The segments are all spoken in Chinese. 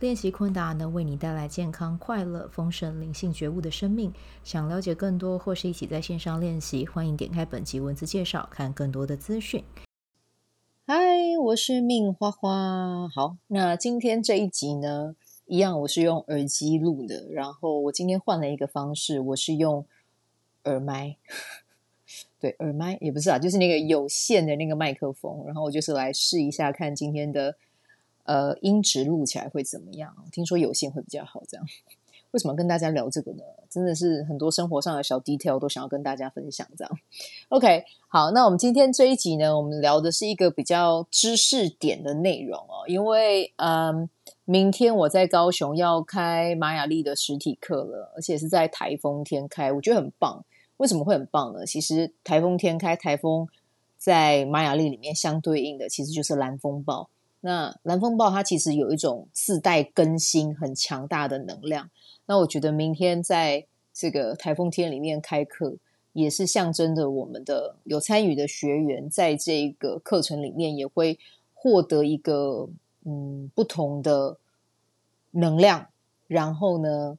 练习昆达能为你带来健康、快乐、丰盛、灵性觉悟的生命。想了解更多或是一起在线上练习，欢迎点开本集文字介绍，看更多的资讯。嗨，我是命花花。好，那今天这一集呢，一样我是用耳机录的，然后我今天换了一个方式，我是用耳麦。对，耳麦也不是啊，就是那个有线的那个麦克风，然后我就是来试一下，看今天的。呃，音质录起来会怎么样？听说有线会比较好，这样。为什么跟大家聊这个呢？真的是很多生活上的小 detail 都想要跟大家分享，这样。OK，好，那我们今天这一集呢，我们聊的是一个比较知识点的内容哦。因为嗯，明天我在高雄要开玛雅丽的实体课了，而且是在台风天开，我觉得很棒。为什么会很棒呢？其实台风天开，台风在玛雅丽里面相对应的其实就是蓝风暴。那蓝风暴它其实有一种自带更新很强大的能量。那我觉得明天在这个台风天里面开课，也是象征着我们的有参与的学员在这个课程里面也会获得一个嗯不同的能量。然后呢，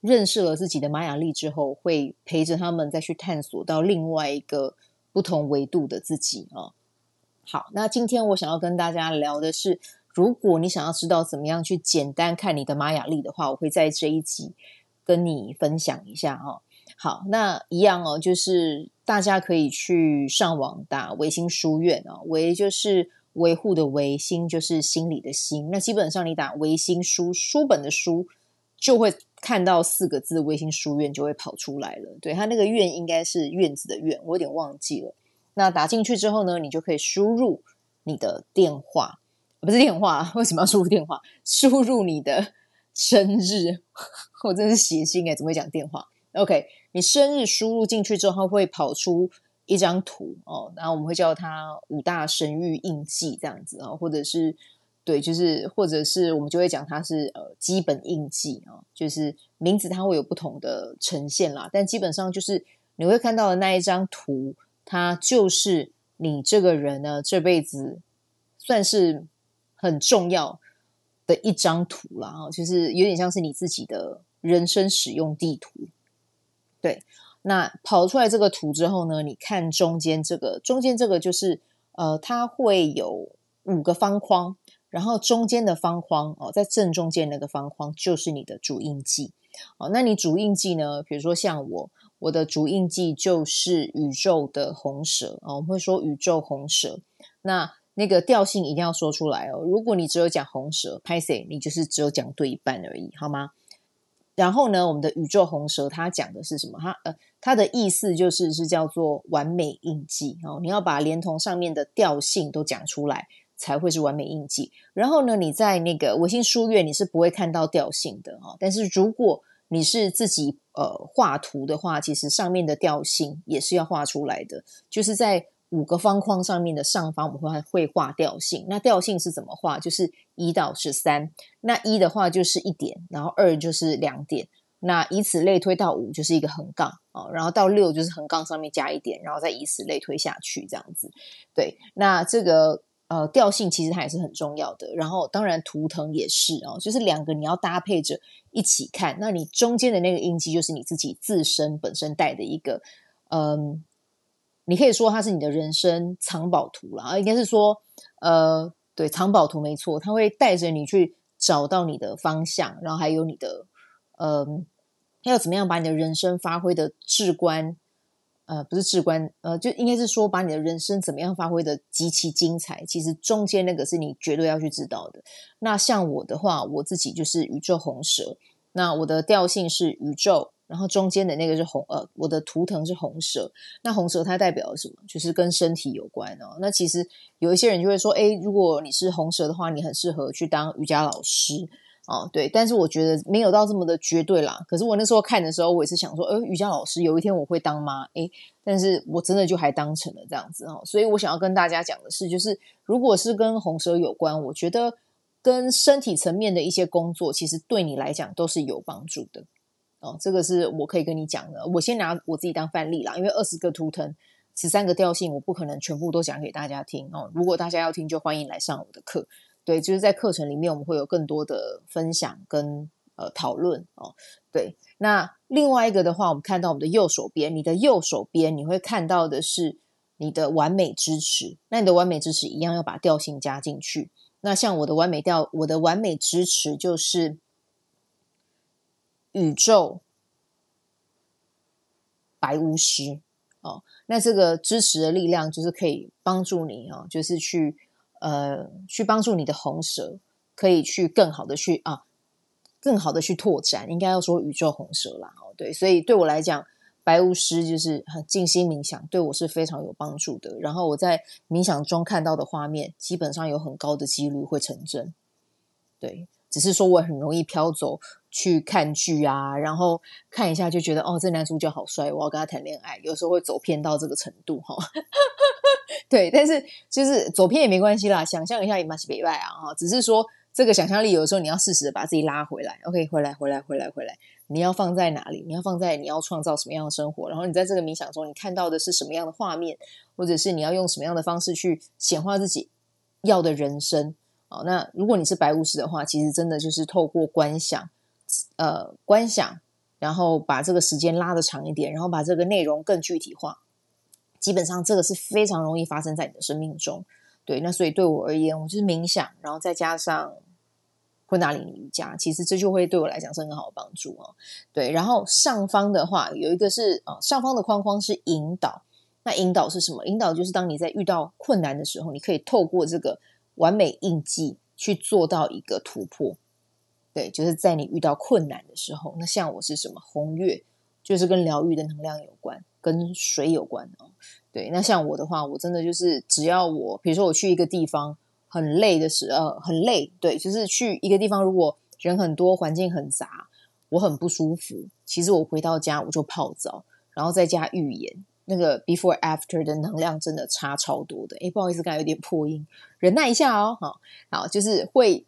认识了自己的玛雅历之后，会陪着他们再去探索到另外一个不同维度的自己啊。好，那今天我想要跟大家聊的是，如果你想要知道怎么样去简单看你的玛雅历的话，我会在这一集跟你分享一下哦。好，那一样哦，就是大家可以去上网打维新书院哦，维就是维护的维，心就是心里的心。那基本上你打维新书书本的书，就会看到四个字“维新书院”就会跑出来了。对，它那个院应该是院子的院，我有点忘记了。那打进去之后呢，你就可以输入你的电话，不是电话，为什么要输入电话？输入你的生日，我真是血腥哎，怎么会讲电话？OK，你生日输入进去之后，会跑出一张图哦，然后我们会叫它五大神域印记这样子啊，或者是对，就是或者是我们就会讲它是呃基本印记啊，就是名字它会有不同的呈现啦，但基本上就是你会看到的那一张图。它就是你这个人呢，这辈子算是很重要的一张图了啊，就是有点像是你自己的人生使用地图。对，那跑出来这个图之后呢，你看中间这个，中间这个就是呃，它会有五个方框，然后中间的方框哦，在正中间那个方框就是你的主印记。哦，那你主印记呢，比如说像我。我的主印记就是宇宙的红蛇啊，我们会说宇宙红蛇。那那个调性一定要说出来哦。如果你只有讲红蛇，拍谢，你就是只有讲对一半而已，好吗？然后呢，我们的宇宙红蛇它讲的是什么？它呃，它的意思就是是叫做完美印记哦。你要把连同上面的调性都讲出来，才会是完美印记。然后呢，你在那个维新书院你是不会看到调性的啊。但是如果你是自己呃画图的话，其实上面的调性也是要画出来的，就是在五个方框上面的上方，我们会会画调性。那调性是怎么画？就是一到十三。那一的话就是一点，然后二就是两点，那以此类推到五就是一个横杠啊，然后到六就是横杠上面加一点，然后再以此类推下去这样子。对，那这个。呃，调性其实它也是很重要的，然后当然图腾也是哦，就是两个你要搭配着一起看。那你中间的那个印记就是你自己自身本身带的一个，嗯，你可以说它是你的人生藏宝图啦，应该是说，呃，对，藏宝图没错，它会带着你去找到你的方向，然后还有你的，嗯，要怎么样把你的人生发挥的至关。呃，不是至关，呃，就应该是说，把你的人生怎么样发挥的极其精彩。其实中间那个是你绝对要去知道的。那像我的话，我自己就是宇宙红蛇，那我的调性是宇宙，然后中间的那个是红，呃，我的图腾是红蛇。那红蛇它代表什么？就是跟身体有关哦。那其实有一些人就会说，诶，如果你是红蛇的话，你很适合去当瑜伽老师。哦，对，但是我觉得没有到这么的绝对啦。可是我那时候看的时候，我也是想说，呃，瑜伽老师有一天我会当妈，诶，但是我真的就还当成了这样子哦。所以我想要跟大家讲的是，就是如果是跟红蛇有关，我觉得跟身体层面的一些工作，其实对你来讲都是有帮助的哦。这个是我可以跟你讲的。我先拿我自己当范例啦，因为二十个图腾，十三个调性，我不可能全部都讲给大家听哦。如果大家要听，就欢迎来上我的课。对，就是在课程里面，我们会有更多的分享跟呃讨论哦。对，那另外一个的话，我们看到我们的右手边，你的右手边你会看到的是你的完美支持。那你的完美支持一样要把调性加进去。那像我的完美调，我的完美支持就是宇宙白巫师哦。那这个支持的力量就是可以帮助你哦，就是去。呃，去帮助你的红蛇，可以去更好的去啊，更好的去拓展，应该要说宇宙红蛇啦。哦，对，所以对我来讲，白巫师就是很静心冥想，对我是非常有帮助的。然后我在冥想中看到的画面，基本上有很高的几率会成真。对，只是说我很容易飘走去看剧啊，然后看一下就觉得哦，这男主角好帅，我要跟他谈恋爱，有时候会走偏到这个程度哈。对，但是就是走偏也没关系啦，想象一下也蛮是别外啊哈。只是说这个想象力有的时候你要适时的把自己拉回来，OK，回来，回来，回来，回来。你要放在哪里？你要放在你要创造什么样的生活？然后你在这个冥想中，你看到的是什么样的画面，或者是你要用什么样的方式去显化自己要的人生？哦，那如果你是白巫师的话，其实真的就是透过观想，呃，观想，然后把这个时间拉得长一点，然后把这个内容更具体化。基本上这个是非常容易发生在你的生命中，对。那所以对我而言，我就是冥想，然后再加上昆达里尼瑜伽，其实这就会对我来讲是很好的帮助哦。对，然后上方的话有一个是啊，上方的框框是引导。那引导是什么？引导就是当你在遇到困难的时候，你可以透过这个完美印记去做到一个突破。对，就是在你遇到困难的时候，那像我是什么？红月就是跟疗愈的能量有关。跟水有关哦，对，那像我的话，我真的就是只要我，比如说我去一个地方很累的时候，很累，对，就是去一个地方，如果人很多，环境很杂，我很不舒服。其实我回到家我就泡澡，然后再加浴盐，那个 before after 的能量真的差超多的。诶，不好意思，刚才有点破音，忍耐一下哦。好，好，就是会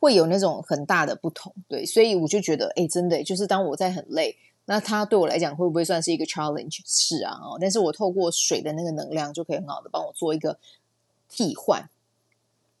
会有那种很大的不同，对，所以我就觉得，哎，真的就是当我在很累。那它对我来讲会不会算是一个 challenge？是啊，哦，但是我透过水的那个能量就可以很好的帮我做一个替换。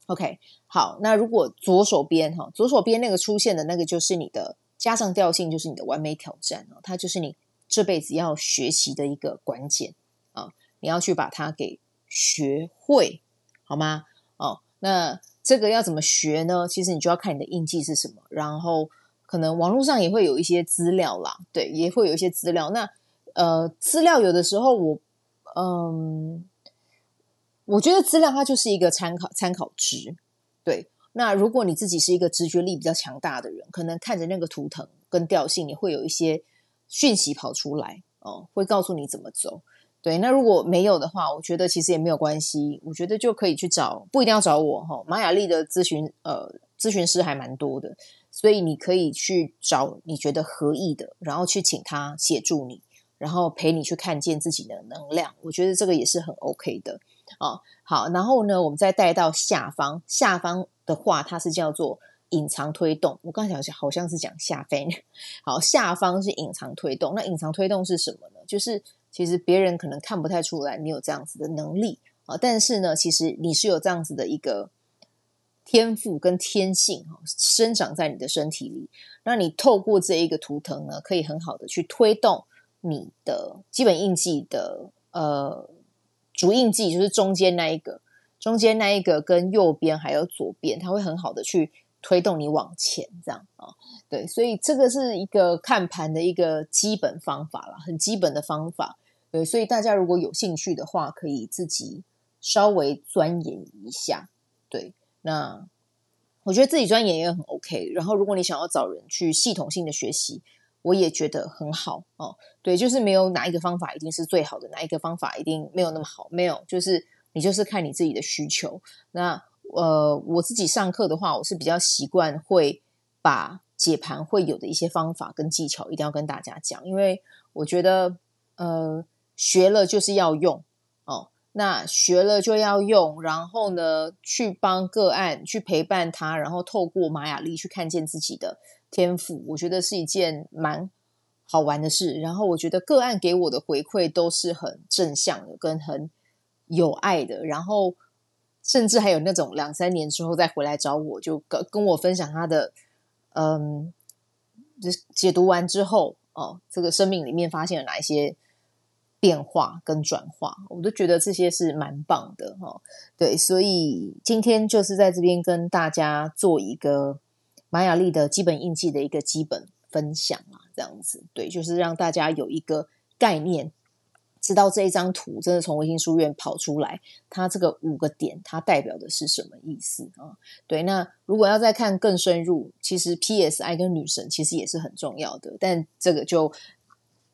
OK，好，那如果左手边哈，左手边那个出现的那个就是你的加上调性，就是你的完美挑战哦，它就是你这辈子要学习的一个关键啊，你要去把它给学会，好吗？哦，那这个要怎么学呢？其实你就要看你的印记是什么，然后。可能网络上也会有一些资料啦，对，也会有一些资料。那呃，资料有的时候我嗯，我觉得资料它就是一个参考参考值，对。那如果你自己是一个直觉力比较强大的人，可能看着那个图腾跟调性，你会有一些讯息跑出来哦，会告诉你怎么走。对，那如果没有的话，我觉得其实也没有关系，我觉得就可以去找，不一定要找我哈。马雅历的咨询呃咨询师还蛮多的。所以你可以去找你觉得合意的，然后去请他协助你，然后陪你去看见自己的能量。我觉得这个也是很 OK 的哦。好，然后呢，我们再带到下方，下方的话它是叫做隐藏推动。我刚才讲好像是讲下方，好，下方是隐藏推动。那隐藏推动是什么呢？就是其实别人可能看不太出来你有这样子的能力啊，但是呢，其实你是有这样子的一个。天赋跟天性哈，生长在你的身体里。那你透过这一个图腾呢，可以很好的去推动你的基本印记的呃主印记，就是中间那一个，中间那一个跟右边还有左边，它会很好的去推动你往前，这样啊。对，所以这个是一个看盘的一个基本方法啦，很基本的方法。对，所以大家如果有兴趣的话，可以自己稍微钻研一下。对。那我觉得自己钻研也很 OK，然后如果你想要找人去系统性的学习，我也觉得很好哦。对，就是没有哪一个方法一定是最好的，哪一个方法一定没有那么好，没有，就是你就是看你自己的需求。那呃，我自己上课的话，我是比较习惯会把解盘会有的一些方法跟技巧一定要跟大家讲，因为我觉得呃学了就是要用哦，那学了就要用，然后呢去帮个案去陪伴他，然后透过玛雅历去看见自己的天赋，我觉得是一件蛮好玩的事。然后我觉得个案给我的回馈都是很正向的，跟很有爱的，然后甚至还有那种两三年之后再回来找我，就跟跟我分享他的。嗯，就解读完之后，哦，这个生命里面发现了哪一些变化跟转化，我都觉得这些是蛮棒的哈、对，所以今天就是在这边跟大家做一个玛雅历的基本印记的一个基本分享啊，这样子，对，就是让大家有一个概念。知道这一张图真的从微星书院跑出来，它这个五个点它代表的是什么意思啊？对，那如果要再看更深入，其实 PSI 跟女神其实也是很重要的，但这个就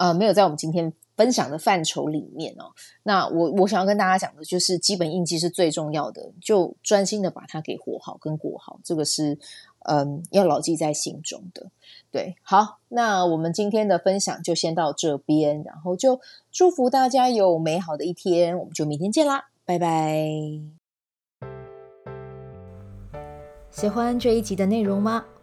呃没有在我们今天分享的范畴里面哦。那我我想要跟大家讲的就是基本印记是最重要的，就专心的把它给活好跟过好，这个是。嗯，要牢记在心中的。对，好，那我们今天的分享就先到这边，然后就祝福大家有美好的一天，我们就明天见啦，拜拜。喜欢这一集的内容吗？